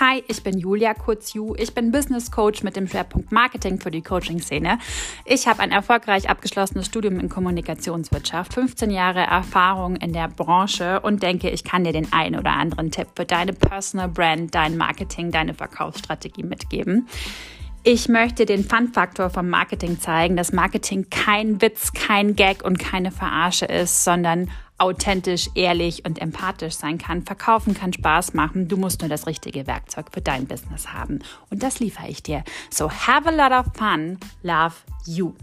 Hi, ich bin Julia Kurzju. Ich bin Business Coach mit dem Schwerpunkt Marketing für die Coaching-Szene. Ich habe ein erfolgreich abgeschlossenes Studium in Kommunikationswirtschaft, 15 Jahre Erfahrung in der Branche und denke, ich kann dir den einen oder anderen Tipp für deine Personal Brand, dein Marketing, deine Verkaufsstrategie mitgeben. Ich möchte den Fun-Faktor vom Marketing zeigen, dass Marketing kein Witz, kein Gag und keine Verarsche ist, sondern authentisch, ehrlich und empathisch sein kann. Verkaufen kann Spaß machen. Du musst nur das richtige Werkzeug für dein Business haben. Und das liefere ich dir. So have a lot of fun. Love you.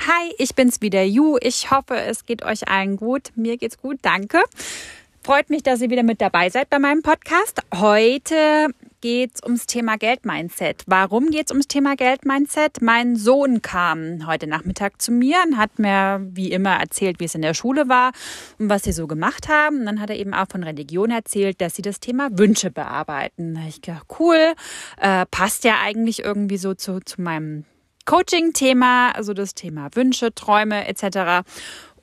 Hi, ich bin's wieder, Ju. Ich hoffe, es geht euch allen gut. Mir geht's gut, danke. Freut mich, dass ihr wieder mit dabei seid bei meinem Podcast. Heute geht es ums Thema Geldmindset. Warum geht es ums Thema Geldmindset? Mein Sohn kam heute Nachmittag zu mir und hat mir wie immer erzählt, wie es in der Schule war und was sie so gemacht haben. Und dann hat er eben auch von Religion erzählt, dass sie das Thema Wünsche bearbeiten. Da ich gedacht, cool, äh, passt ja eigentlich irgendwie so zu, zu meinem Coaching-Thema, also das Thema Wünsche, Träume etc.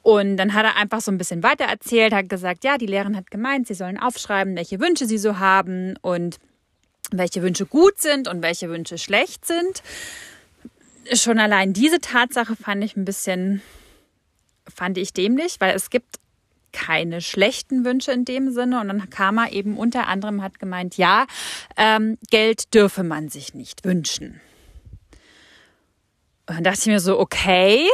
Und dann hat er einfach so ein bisschen weiter erzählt, hat gesagt, ja, die Lehrerin hat gemeint, sie sollen aufschreiben, welche Wünsche sie so haben und welche Wünsche gut sind und welche Wünsche schlecht sind. Schon allein diese Tatsache fand ich ein bisschen, fand ich dämlich, weil es gibt keine schlechten Wünsche in dem Sinne. Und dann kam er eben unter anderem, hat gemeint, ja, ähm, Geld dürfe man sich nicht wünschen. Und dann dachte ich mir so, okay,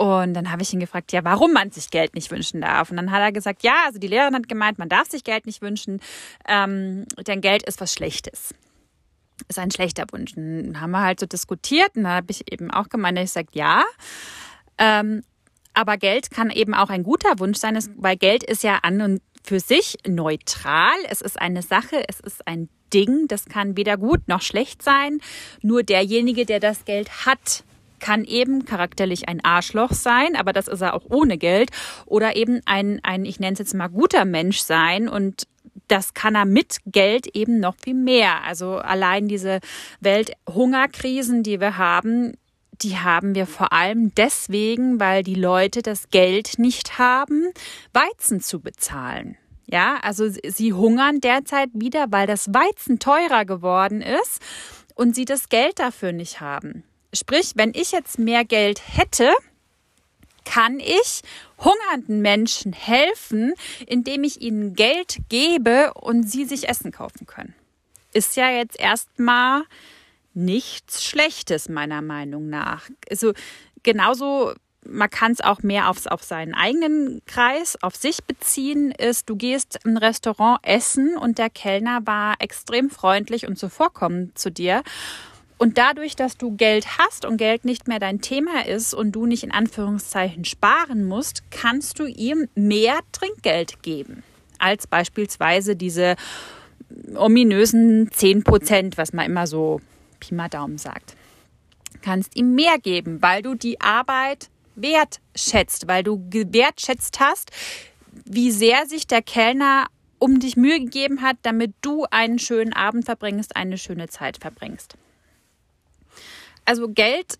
und dann habe ich ihn gefragt, ja, warum man sich Geld nicht wünschen darf. Und dann hat er gesagt, ja, also die Lehrerin hat gemeint, man darf sich Geld nicht wünschen, ähm, denn Geld ist was Schlechtes. Ist ein schlechter Wunsch. Dann haben wir halt so diskutiert und dann habe ich eben auch gemeint, ich sage, ja, ähm, aber Geld kann eben auch ein guter Wunsch sein, weil Geld ist ja an und für sich neutral. Es ist eine Sache, es ist ein Ding, das kann weder gut noch schlecht sein. Nur derjenige, der das Geld hat, kann eben charakterlich ein Arschloch sein, aber das ist er auch ohne Geld. Oder eben ein, ein ich nenne es jetzt mal guter Mensch sein und das kann er mit Geld eben noch viel mehr. Also allein diese Welthungerkrisen, die wir haben, die haben wir vor allem deswegen, weil die Leute das Geld nicht haben, Weizen zu bezahlen. Ja, also sie hungern derzeit wieder, weil das Weizen teurer geworden ist und sie das Geld dafür nicht haben. Sprich, wenn ich jetzt mehr Geld hätte, kann ich hungernden Menschen helfen, indem ich ihnen Geld gebe und sie sich Essen kaufen können. Ist ja jetzt erstmal nichts Schlechtes, meiner Meinung nach. Also genauso, man kann es auch mehr aufs, auf seinen eigenen Kreis, auf sich beziehen, ist, du gehst im Restaurant essen und der Kellner war extrem freundlich und zuvorkommend zu dir. Und dadurch, dass du Geld hast und Geld nicht mehr dein Thema ist und du nicht in Anführungszeichen sparen musst, kannst du ihm mehr Trinkgeld geben. Als beispielsweise diese ominösen 10 Prozent, was man immer so Pi mal Daumen sagt. Kannst ihm mehr geben, weil du die Arbeit wertschätzt, weil du wertschätzt hast, wie sehr sich der Kellner um dich Mühe gegeben hat, damit du einen schönen Abend verbringst, eine schöne Zeit verbringst. Also Geld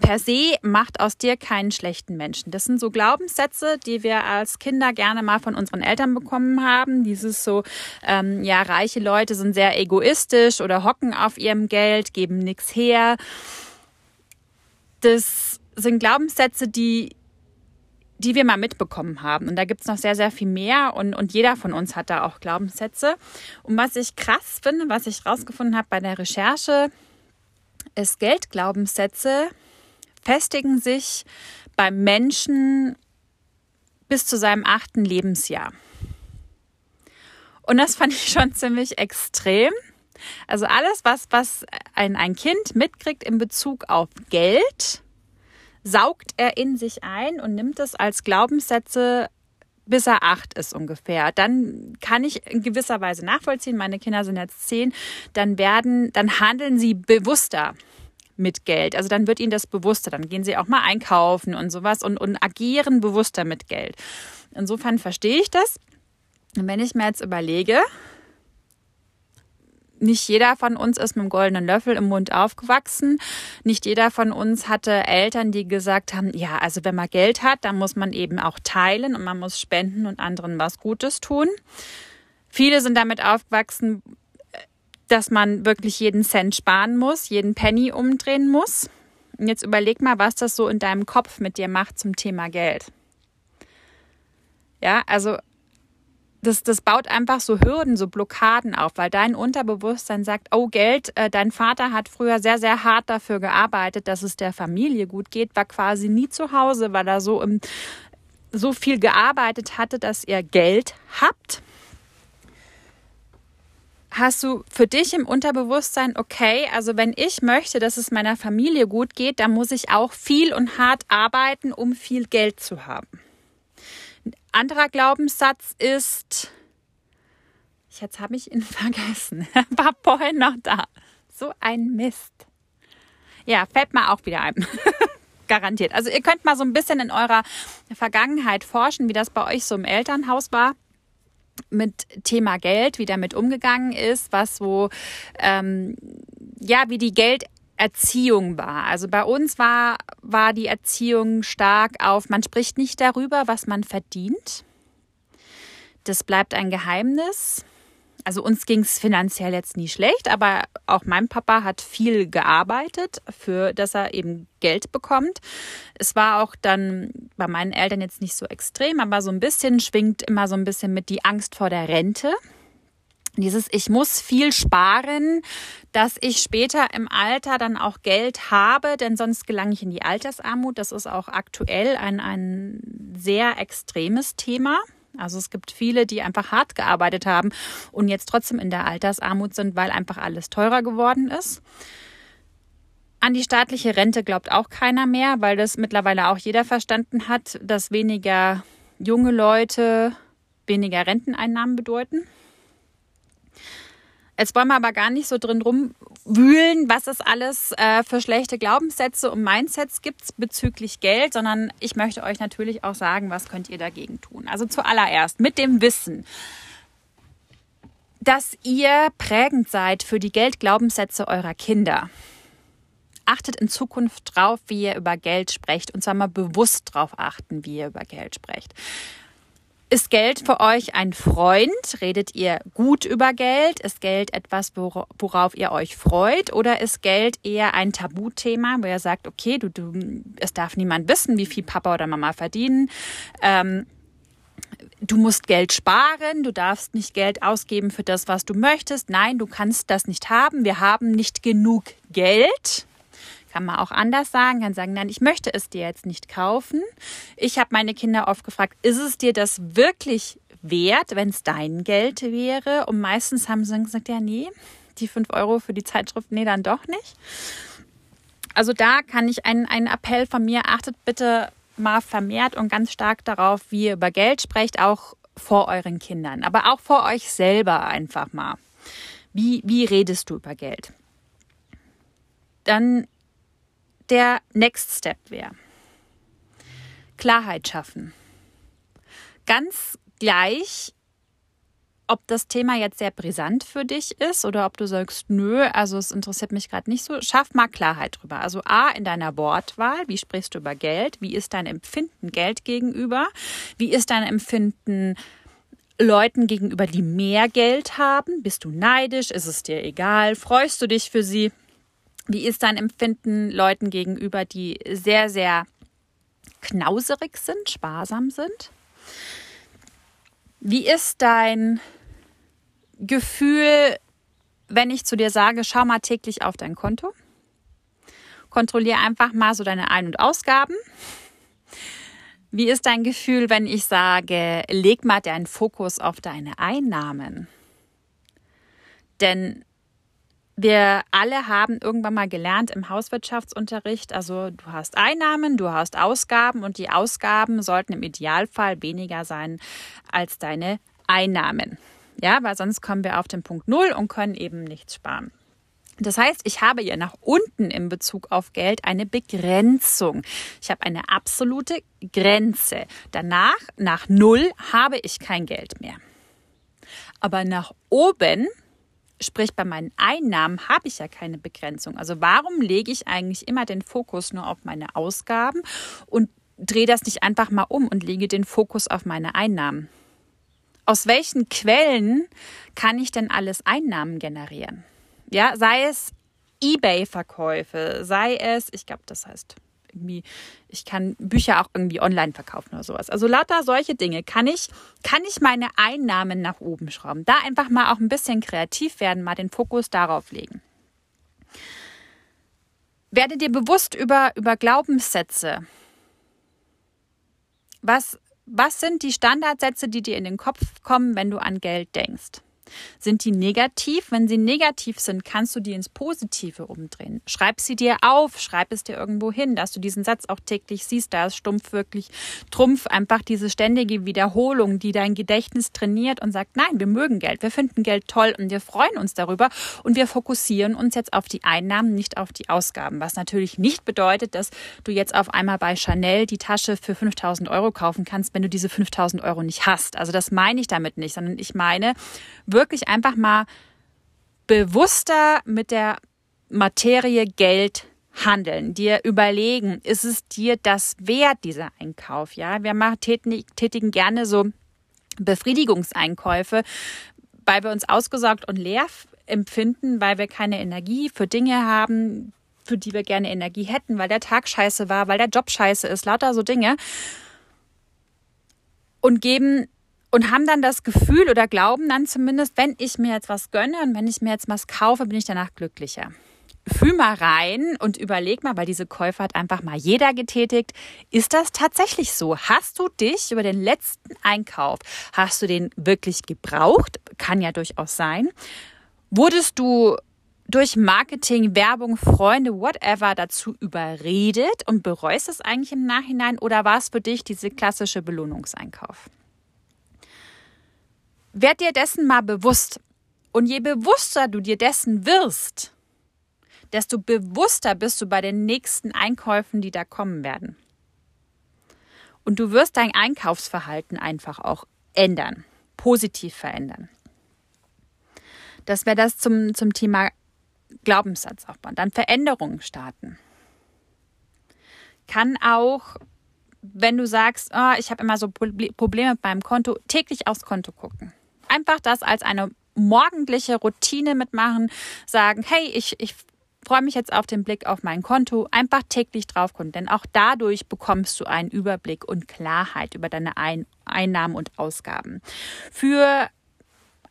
per se macht aus dir keinen schlechten Menschen. Das sind so Glaubenssätze, die wir als Kinder gerne mal von unseren Eltern bekommen haben. Dieses so, ähm, ja, reiche Leute sind sehr egoistisch oder hocken auf ihrem Geld, geben nichts her. Das sind Glaubenssätze, die die wir mal mitbekommen haben. Und da gibt es noch sehr, sehr viel mehr und, und jeder von uns hat da auch Glaubenssätze. Und was ich krass finde, was ich rausgefunden habe bei der Recherche, ist Geldglaubenssätze festigen sich beim Menschen bis zu seinem achten Lebensjahr. Und das fand ich schon ziemlich extrem. Also alles, was, was ein, ein Kind mitkriegt in Bezug auf Geld, saugt er in sich ein und nimmt es als Glaubenssätze bis er acht ist ungefähr. Dann kann ich in gewisser Weise nachvollziehen, meine Kinder sind jetzt zehn, dann werden, dann handeln sie bewusster mit Geld. Also dann wird ihnen das bewusster. Dann gehen sie auch mal einkaufen und sowas und, und agieren bewusster mit Geld. Insofern verstehe ich das. Und wenn ich mir jetzt überlege, nicht jeder von uns ist mit einem goldenen Löffel im Mund aufgewachsen. Nicht jeder von uns hatte Eltern, die gesagt haben, ja, also wenn man Geld hat, dann muss man eben auch teilen und man muss spenden und anderen was Gutes tun. Viele sind damit aufgewachsen, dass man wirklich jeden Cent sparen muss, jeden Penny umdrehen muss. Und jetzt überleg mal, was das so in deinem Kopf mit dir macht zum Thema Geld. Ja, also das, das baut einfach so Hürden, so Blockaden auf, weil dein Unterbewusstsein sagt, oh Geld, äh, dein Vater hat früher sehr, sehr hart dafür gearbeitet, dass es der Familie gut geht, war quasi nie zu Hause, weil er so, im, so viel gearbeitet hatte, dass ihr Geld habt. Hast du für dich im Unterbewusstsein, okay, also wenn ich möchte, dass es meiner Familie gut geht, dann muss ich auch viel und hart arbeiten, um viel Geld zu haben anderer Glaubenssatz ist, jetzt habe ich ihn vergessen, war vorhin noch da. So ein Mist. Ja, fällt mir auch wieder ein. Garantiert. Also ihr könnt mal so ein bisschen in eurer Vergangenheit forschen, wie das bei euch so im Elternhaus war mit Thema Geld, wie damit umgegangen ist, was so, ähm, ja, wie die Geld Erziehung war. Also bei uns war, war die Erziehung stark auf, man spricht nicht darüber, was man verdient. Das bleibt ein Geheimnis. Also uns ging es finanziell jetzt nie schlecht, aber auch mein Papa hat viel gearbeitet, für dass er eben Geld bekommt. Es war auch dann bei meinen Eltern jetzt nicht so extrem, aber so ein bisschen schwingt immer so ein bisschen mit die Angst vor der Rente. Dieses, ich muss viel sparen, dass ich später im Alter dann auch Geld habe, denn sonst gelange ich in die Altersarmut. Das ist auch aktuell ein, ein sehr extremes Thema. Also es gibt viele, die einfach hart gearbeitet haben und jetzt trotzdem in der Altersarmut sind, weil einfach alles teurer geworden ist. An die staatliche Rente glaubt auch keiner mehr, weil das mittlerweile auch jeder verstanden hat, dass weniger junge Leute weniger Renteneinnahmen bedeuten. Jetzt wollen wir aber gar nicht so drin rumwühlen, was es alles äh, für schlechte Glaubenssätze und Mindsets gibt bezüglich Geld, sondern ich möchte euch natürlich auch sagen, was könnt ihr dagegen tun. Also zuallererst mit dem Wissen, dass ihr prägend seid für die Geldglaubenssätze eurer Kinder. Achtet in Zukunft drauf, wie ihr über Geld sprecht und zwar mal bewusst drauf achten, wie ihr über Geld sprecht. Ist Geld für euch ein Freund? Redet ihr gut über Geld? Ist Geld etwas, worauf ihr euch freut? Oder ist Geld eher ein Tabuthema, wo ihr sagt, okay, du, du, es darf niemand wissen, wie viel Papa oder Mama verdienen? Ähm, du musst Geld sparen, du darfst nicht Geld ausgeben für das, was du möchtest. Nein, du kannst das nicht haben. Wir haben nicht genug Geld. Kann man auch anders sagen, kann sagen, nein, ich möchte es dir jetzt nicht kaufen. Ich habe meine Kinder oft gefragt, ist es dir das wirklich wert, wenn es dein Geld wäre? Und meistens haben sie gesagt, ja, nee, die fünf Euro für die Zeitschrift, nee, dann doch nicht. Also da kann ich einen, einen Appell von mir, achtet bitte mal vermehrt und ganz stark darauf, wie ihr über Geld sprecht, auch vor euren Kindern, aber auch vor euch selber einfach mal. Wie, wie redest du über Geld? Dann der Next Step wäre. Klarheit schaffen. Ganz gleich, ob das Thema jetzt sehr brisant für dich ist oder ob du sagst, nö, also es interessiert mich gerade nicht so, schaff mal Klarheit drüber. Also A, in deiner Wortwahl, wie sprichst du über Geld? Wie ist dein Empfinden Geld gegenüber? Wie ist dein Empfinden Leuten gegenüber, die mehr Geld haben? Bist du neidisch? Ist es dir egal? Freust du dich für sie? Wie ist dein Empfinden Leuten gegenüber, die sehr, sehr knauserig sind, sparsam sind? Wie ist dein Gefühl, wenn ich zu dir sage, schau mal täglich auf dein Konto? Kontrolliere einfach mal so deine Ein- und Ausgaben. Wie ist dein Gefühl, wenn ich sage, leg mal deinen Fokus auf deine Einnahmen? Denn wir alle haben irgendwann mal gelernt im Hauswirtschaftsunterricht, also du hast Einnahmen, du hast Ausgaben und die Ausgaben sollten im Idealfall weniger sein als deine Einnahmen. Ja, weil sonst kommen wir auf den Punkt Null und können eben nichts sparen. Das heißt, ich habe hier nach unten in Bezug auf Geld eine Begrenzung. Ich habe eine absolute Grenze. Danach, nach Null, habe ich kein Geld mehr. Aber nach oben Sprich, bei meinen Einnahmen habe ich ja keine Begrenzung. Also warum lege ich eigentlich immer den Fokus nur auf meine Ausgaben und drehe das nicht einfach mal um und lege den Fokus auf meine Einnahmen? Aus welchen Quellen kann ich denn alles Einnahmen generieren? Ja, sei es eBay-Verkäufe, sei es, ich glaube, das heißt irgendwie, ich kann Bücher auch irgendwie online verkaufen oder sowas. Also lauter solche Dinge kann ich, kann ich meine Einnahmen nach oben schrauben. Da einfach mal auch ein bisschen kreativ werden, mal den Fokus darauf legen. Werde dir bewusst über, über Glaubenssätze. Was, was sind die Standardsätze, die dir in den Kopf kommen, wenn du an Geld denkst? Sind die negativ? Wenn sie negativ sind, kannst du die ins Positive umdrehen. Schreib sie dir auf, schreib es dir irgendwo hin, dass du diesen Satz auch täglich siehst. Da ist stumpf wirklich Trumpf, einfach diese ständige Wiederholung, die dein Gedächtnis trainiert und sagt, nein, wir mögen Geld, wir finden Geld toll und wir freuen uns darüber und wir fokussieren uns jetzt auf die Einnahmen, nicht auf die Ausgaben. Was natürlich nicht bedeutet, dass du jetzt auf einmal bei Chanel die Tasche für 5000 Euro kaufen kannst, wenn du diese 5000 Euro nicht hast. Also das meine ich damit nicht, sondern ich meine, wirklich einfach mal bewusster mit der Materie Geld handeln, dir überlegen, ist es dir das wert, dieser Einkauf? Ja, wir machen, tätigen gerne so Befriedigungseinkäufe, weil wir uns ausgesorgt und leer empfinden, weil wir keine Energie für Dinge haben, für die wir gerne Energie hätten, weil der Tag scheiße war, weil der Job scheiße ist, lauter so Dinge. Und geben und haben dann das Gefühl oder glauben dann zumindest, wenn ich mir jetzt was gönne und wenn ich mir jetzt was kaufe, bin ich danach glücklicher. Fühl mal rein und überleg mal, weil diese Käufe hat einfach mal jeder getätigt. Ist das tatsächlich so? Hast du dich über den letzten Einkauf, hast du den wirklich gebraucht? Kann ja durchaus sein. Wurdest du durch Marketing, Werbung, Freunde, whatever dazu überredet und bereust es eigentlich im Nachhinein oder war es für dich diese klassische Belohnungseinkauf? Werd dir dessen mal bewusst. Und je bewusster du dir dessen wirst, desto bewusster bist du bei den nächsten Einkäufen, die da kommen werden. Und du wirst dein Einkaufsverhalten einfach auch ändern, positiv verändern. Das wäre das zum, zum Thema Glaubenssatz aufbauen. Dann Veränderungen starten. Kann auch, wenn du sagst, oh, ich habe immer so Probleme mit meinem Konto, täglich aufs Konto gucken einfach das als eine morgendliche Routine mitmachen, sagen, hey, ich, ich freue mich jetzt auf den Blick auf mein Konto, einfach täglich drauf gucken, denn auch dadurch bekommst du einen Überblick und Klarheit über deine Ein Einnahmen und Ausgaben. Für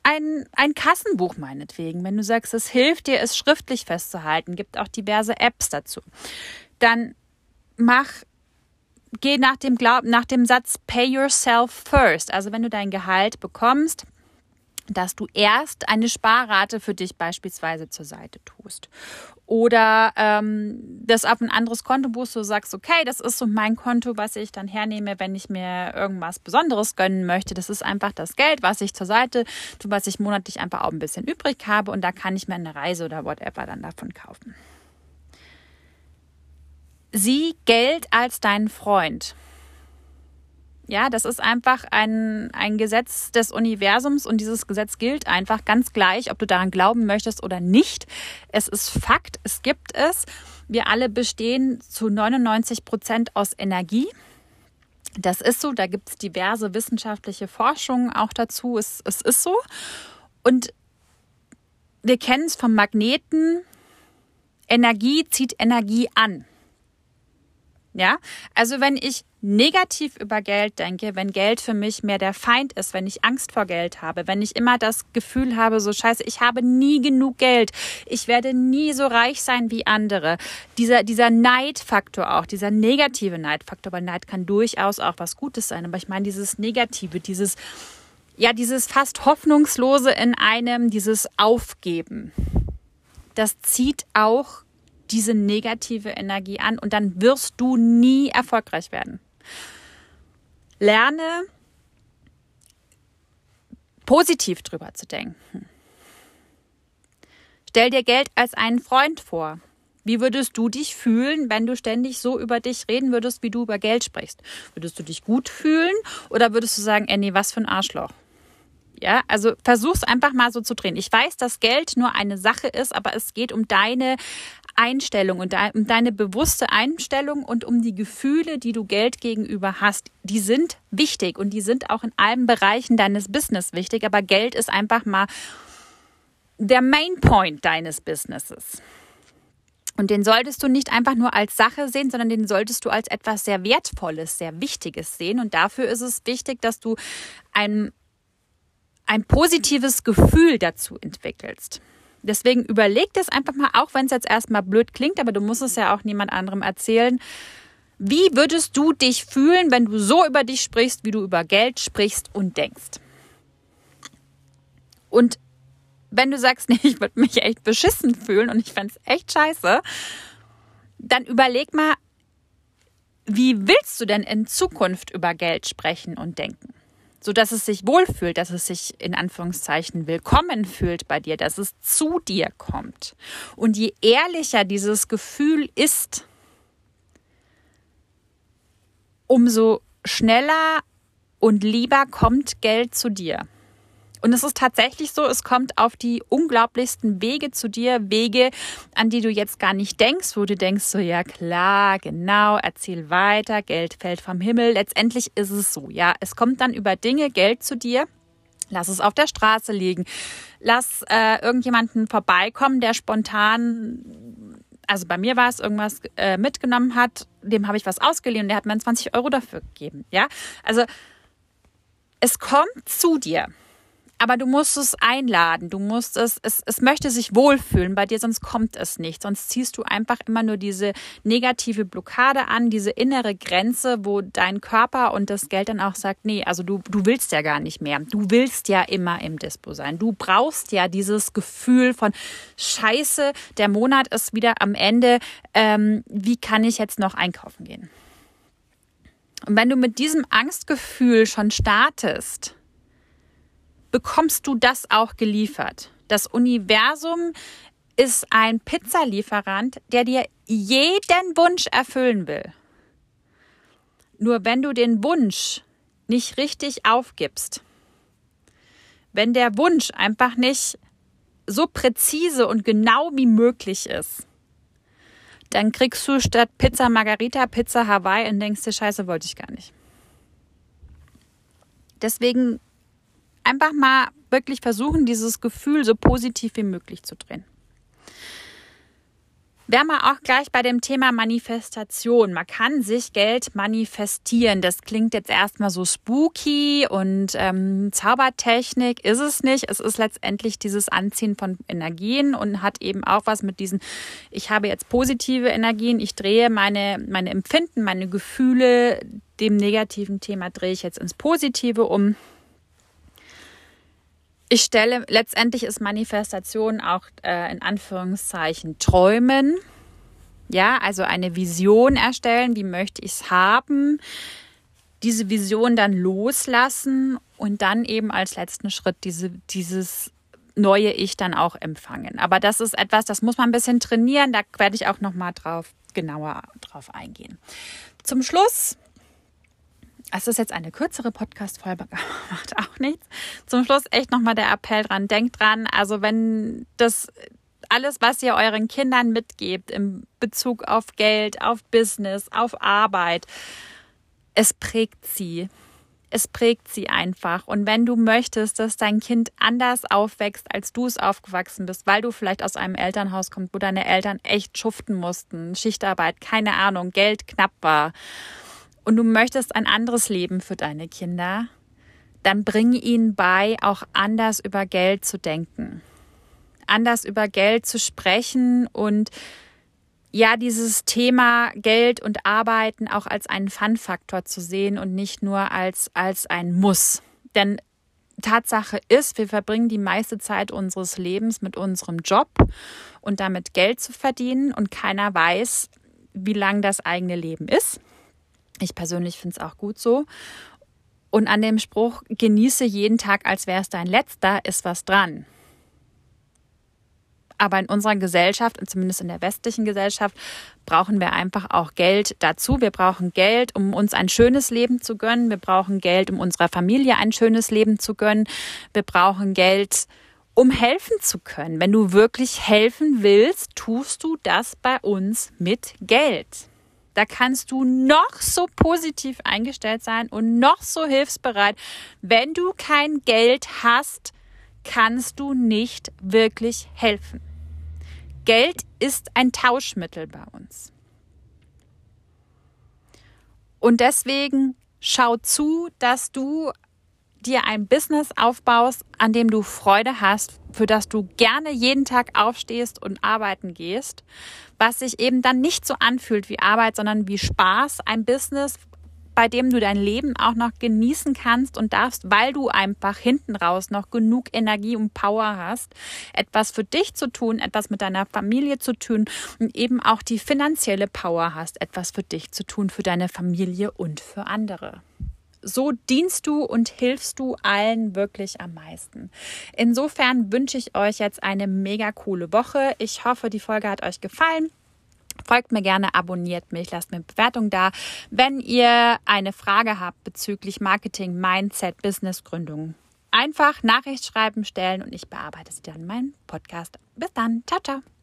ein, ein Kassenbuch meinetwegen, wenn du sagst, es hilft dir, es schriftlich festzuhalten, gibt auch diverse Apps dazu. Dann mach geh nach dem Glaub, nach dem Satz Pay yourself first. Also wenn du dein Gehalt bekommst, dass du erst eine Sparrate für dich beispielsweise zur Seite tust. Oder ähm, das auf ein anderes Konto buchst, du sagst, okay, das ist so mein Konto, was ich dann hernehme, wenn ich mir irgendwas Besonderes gönnen möchte. Das ist einfach das Geld, was ich zur Seite tue, was ich monatlich einfach auch ein bisschen übrig habe und da kann ich mir eine Reise oder whatever dann davon kaufen. Sieh Geld als deinen Freund. Ja, das ist einfach ein, ein Gesetz des Universums und dieses Gesetz gilt einfach ganz gleich, ob du daran glauben möchtest oder nicht. Es ist Fakt, es gibt es. Wir alle bestehen zu 99 Prozent aus Energie. Das ist so, da gibt es diverse wissenschaftliche Forschungen auch dazu. Es, es ist so. Und wir kennen es vom Magneten. Energie zieht Energie an. Ja, also wenn ich negativ über Geld denke, wenn Geld für mich mehr der Feind ist, wenn ich Angst vor Geld habe, wenn ich immer das Gefühl habe, so scheiße, ich habe nie genug Geld, ich werde nie so reich sein wie andere. Dieser, dieser Neidfaktor auch, dieser negative Neidfaktor, weil Neid kann durchaus auch was Gutes sein, aber ich meine dieses Negative, dieses, ja, dieses fast Hoffnungslose in einem, dieses Aufgeben, das zieht auch diese negative Energie an und dann wirst du nie erfolgreich werden. Lerne positiv drüber zu denken. Stell dir Geld als einen Freund vor. Wie würdest du dich fühlen, wenn du ständig so über dich reden würdest, wie du über Geld sprichst? Würdest du dich gut fühlen oder würdest du sagen, ey, nee, was für ein Arschloch? Ja, also versuch's einfach mal so zu drehen. Ich weiß, dass Geld nur eine Sache ist, aber es geht um deine Einstellung und um deine bewusste Einstellung und um die Gefühle, die du Geld gegenüber hast. Die sind wichtig und die sind auch in allen Bereichen deines Business wichtig, aber Geld ist einfach mal der Main Point deines Businesses. Und den solltest du nicht einfach nur als Sache sehen, sondern den solltest du als etwas sehr Wertvolles, sehr Wichtiges sehen. Und dafür ist es wichtig, dass du ein, ein positives Gefühl dazu entwickelst. Deswegen überleg das einfach mal, auch wenn es jetzt erstmal blöd klingt, aber du musst es ja auch niemand anderem erzählen. Wie würdest du dich fühlen, wenn du so über dich sprichst, wie du über Geld sprichst und denkst? Und wenn du sagst, nee, ich würde mich echt beschissen fühlen und ich fände es echt scheiße, dann überleg mal, wie willst du denn in Zukunft über Geld sprechen und denken? So dass es sich wohlfühlt, dass es sich in Anführungszeichen willkommen fühlt bei dir, dass es zu dir kommt. Und je ehrlicher dieses Gefühl ist, umso schneller und lieber kommt Geld zu dir. Und es ist tatsächlich so, es kommt auf die unglaublichsten Wege zu dir, Wege, an die du jetzt gar nicht denkst, wo du denkst, so ja klar, genau, erzähl weiter, Geld fällt vom Himmel. Letztendlich ist es so, ja, es kommt dann über Dinge Geld zu dir. Lass es auf der Straße liegen. Lass äh, irgendjemanden vorbeikommen, der spontan also bei mir war es irgendwas äh, mitgenommen hat, dem habe ich was ausgeliehen und der hat mir 20 Euro dafür gegeben. Ja, also es kommt zu dir aber du musst es einladen, du musst es, es, es möchte sich wohlfühlen bei dir, sonst kommt es nicht. Sonst ziehst du einfach immer nur diese negative Blockade an, diese innere Grenze, wo dein Körper und das Geld dann auch sagt, nee, also du, du willst ja gar nicht mehr. Du willst ja immer im Dispo sein. Du brauchst ja dieses Gefühl von Scheiße, der Monat ist wieder am Ende. Ähm, wie kann ich jetzt noch einkaufen gehen? Und wenn du mit diesem Angstgefühl schon startest, bekommst du das auch geliefert. Das Universum ist ein Pizzalieferant, der dir jeden Wunsch erfüllen will. Nur wenn du den Wunsch nicht richtig aufgibst, wenn der Wunsch einfach nicht so präzise und genau wie möglich ist, dann kriegst du statt Pizza Margarita Pizza Hawaii und denkst dir, scheiße, wollte ich gar nicht. Deswegen einfach mal wirklich versuchen, dieses Gefühl so positiv wie möglich zu drehen. Wären wir auch gleich bei dem Thema Manifestation. Man kann sich Geld manifestieren. Das klingt jetzt erstmal so spooky und ähm, Zaubertechnik ist es nicht. Es ist letztendlich dieses Anziehen von Energien und hat eben auch was mit diesen, ich habe jetzt positive Energien, ich drehe meine, meine Empfinden, meine Gefühle, dem negativen Thema drehe ich jetzt ins Positive um ich stelle, letztendlich ist Manifestation auch äh, in Anführungszeichen Träumen. Ja, also eine Vision erstellen, wie möchte ich es haben, diese Vision dann loslassen und dann eben als letzten Schritt diese, dieses neue Ich dann auch empfangen. Aber das ist etwas, das muss man ein bisschen trainieren, da werde ich auch nochmal drauf genauer drauf eingehen. Zum Schluss es ist jetzt eine kürzere Podcast-Folge, macht auch nichts. Zum Schluss echt nochmal der Appell dran. Denkt dran, also wenn das alles, was ihr euren Kindern mitgebt im Bezug auf Geld, auf Business, auf Arbeit, es prägt sie. Es prägt sie einfach. Und wenn du möchtest, dass dein Kind anders aufwächst, als du es aufgewachsen bist, weil du vielleicht aus einem Elternhaus kommst, wo deine Eltern echt schuften mussten, Schichtarbeit, keine Ahnung, Geld knapp war, und du möchtest ein anderes Leben für deine Kinder, dann bring ihnen bei, auch anders über Geld zu denken, anders über Geld zu sprechen und ja, dieses Thema Geld und Arbeiten auch als einen Fun-Faktor zu sehen und nicht nur als, als ein Muss. Denn Tatsache ist, wir verbringen die meiste Zeit unseres Lebens mit unserem Job und damit Geld zu verdienen und keiner weiß, wie lang das eigene Leben ist. Ich persönlich finde es auch gut so. Und an dem Spruch, genieße jeden Tag, als wäre es dein letzter, ist was dran. Aber in unserer Gesellschaft und zumindest in der westlichen Gesellschaft brauchen wir einfach auch Geld dazu. Wir brauchen Geld, um uns ein schönes Leben zu gönnen. Wir brauchen Geld, um unserer Familie ein schönes Leben zu gönnen. Wir brauchen Geld, um helfen zu können. Wenn du wirklich helfen willst, tust du das bei uns mit Geld. Da kannst du noch so positiv eingestellt sein und noch so hilfsbereit. Wenn du kein Geld hast, kannst du nicht wirklich helfen. Geld ist ein Tauschmittel bei uns. Und deswegen schau zu, dass du dir ein Business aufbaust, an dem du Freude hast, für das du gerne jeden Tag aufstehst und arbeiten gehst, was sich eben dann nicht so anfühlt wie Arbeit, sondern wie Spaß, ein Business, bei dem du dein Leben auch noch genießen kannst und darfst, weil du einfach hinten raus noch genug Energie und Power hast, etwas für dich zu tun, etwas mit deiner Familie zu tun und eben auch die finanzielle Power hast, etwas für dich zu tun, für deine Familie und für andere so dienst du und hilfst du allen wirklich am meisten. Insofern wünsche ich euch jetzt eine mega coole Woche. Ich hoffe, die Folge hat euch gefallen. Folgt mir gerne, abonniert mich, lasst mir Bewertung da. Wenn ihr eine Frage habt bezüglich Marketing, Mindset, Businessgründung, einfach Nachricht schreiben, stellen und ich bearbeite sie dann in meinem Podcast. Bis dann. Ciao, ciao.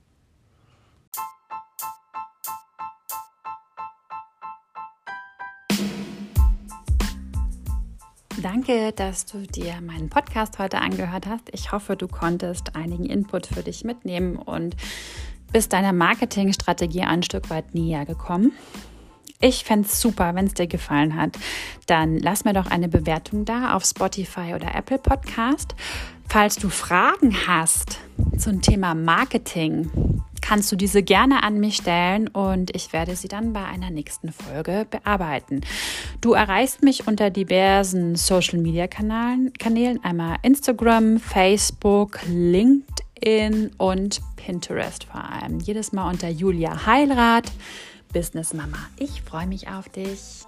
Danke, dass du dir meinen Podcast heute angehört hast. Ich hoffe, du konntest einigen Input für dich mitnehmen und bist deiner Marketingstrategie ein Stück weit näher gekommen. Ich fände es super, wenn es dir gefallen hat. Dann lass mir doch eine Bewertung da auf Spotify oder Apple Podcast. Falls du Fragen hast zum Thema Marketing, kannst du diese gerne an mich stellen und ich werde sie dann bei einer nächsten Folge bearbeiten. Du erreichst mich unter diversen Social Media Kanälen, einmal Instagram, Facebook, LinkedIn LinkedIn und Pinterest vor allem. Jedes Mal unter Julia Heilrath, Business Mama. Ich freue mich auf dich.